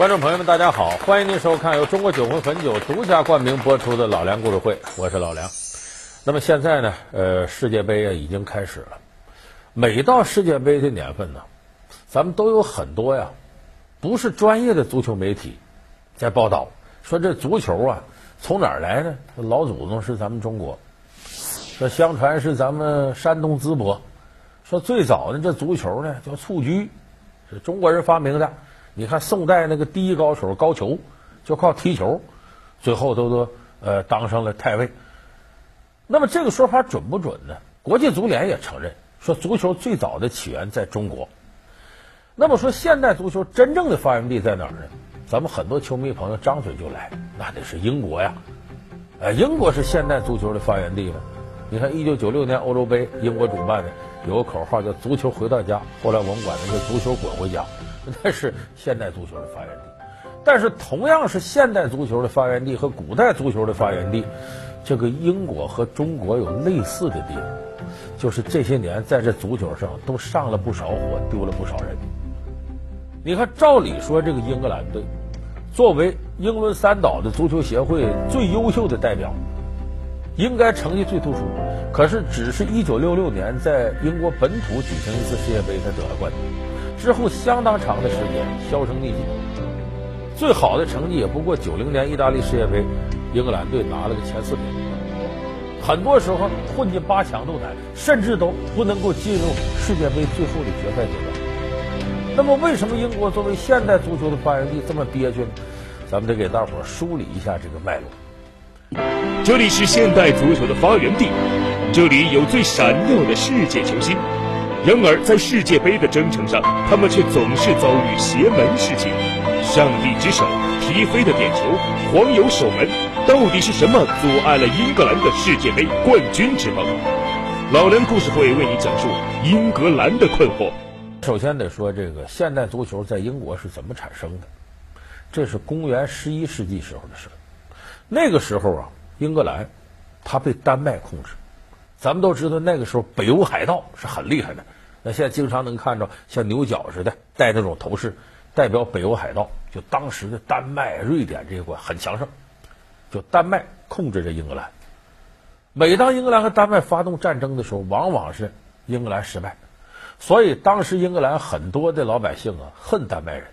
观众朋友们，大家好，欢迎您收看由中国酒魂汾酒独家冠名播出的《老梁故事会》，我是老梁。那么现在呢，呃，世界杯啊已经开始了。每到世界杯的年份呢，咱们都有很多呀，不是专业的足球媒体在报道，说这足球啊从哪儿来呢？老祖宗是咱们中国，说相传是咱们山东淄博，说最早的这足球呢叫蹴鞠，是中国人发明的。你看宋代那个第一高手高俅，就靠踢球，最后都都呃当上了太尉。那么这个说法准不准呢？国际足联也承认说足球最早的起源在中国。那么说现代足球真正的发源地在哪儿呢？咱们很多球迷朋友张嘴就来，那得是英国呀！呃，英国是现代足球的发源地吗？你看一九九六年欧洲杯，英国主办的有个口号叫“足球回到家”，后来我们管那个“足球滚回家”。那是现代足球的发源地，但是同样是现代足球的发源地和古代足球的发源地，这个英国和中国有类似的地方，就是这些年在这足球上都上了不少火，丢了不少人。你看，照理说这个英格兰队作为英伦三岛的足球协会最优秀的代表，应该成绩最突出，可是只是一九六六年在英国本土举行一次世界杯，他得了冠军。之后相当长的时间销声匿迹，最好的成绩也不过九零年意大利世界杯，英格兰队拿了个前四名。很多时候混进八强都难，甚至都不能够进入世界杯最后的决赛阶段。那么，为什么英国作为现代足球的发源地这么憋屈呢？咱们得给大伙梳理一下这个脉络。这里是现代足球的发源地，这里有最闪耀的世界球星。然而，在世界杯的征程上，他们却总是遭遇邪门事情。上帝之手踢飞的点球，黄油守门，到底是什么阻碍了英格兰的世界杯冠军之梦？老梁故事会为你讲述英格兰的困惑。首先得说，这个现代足球在英国是怎么产生的？这是公元十一世纪时候的事。那个时候啊，英格兰它被丹麦控制。咱们都知道，那个时候北欧海盗是很厉害的。那现在经常能看着像牛角似的戴那种头饰，代表北欧海盗。就当时的丹麦、瑞典这一块很强盛，就丹麦控制着英格兰。每当英格兰和丹麦发动战争的时候，往往是英格兰失败。所以当时英格兰很多的老百姓啊恨丹麦人，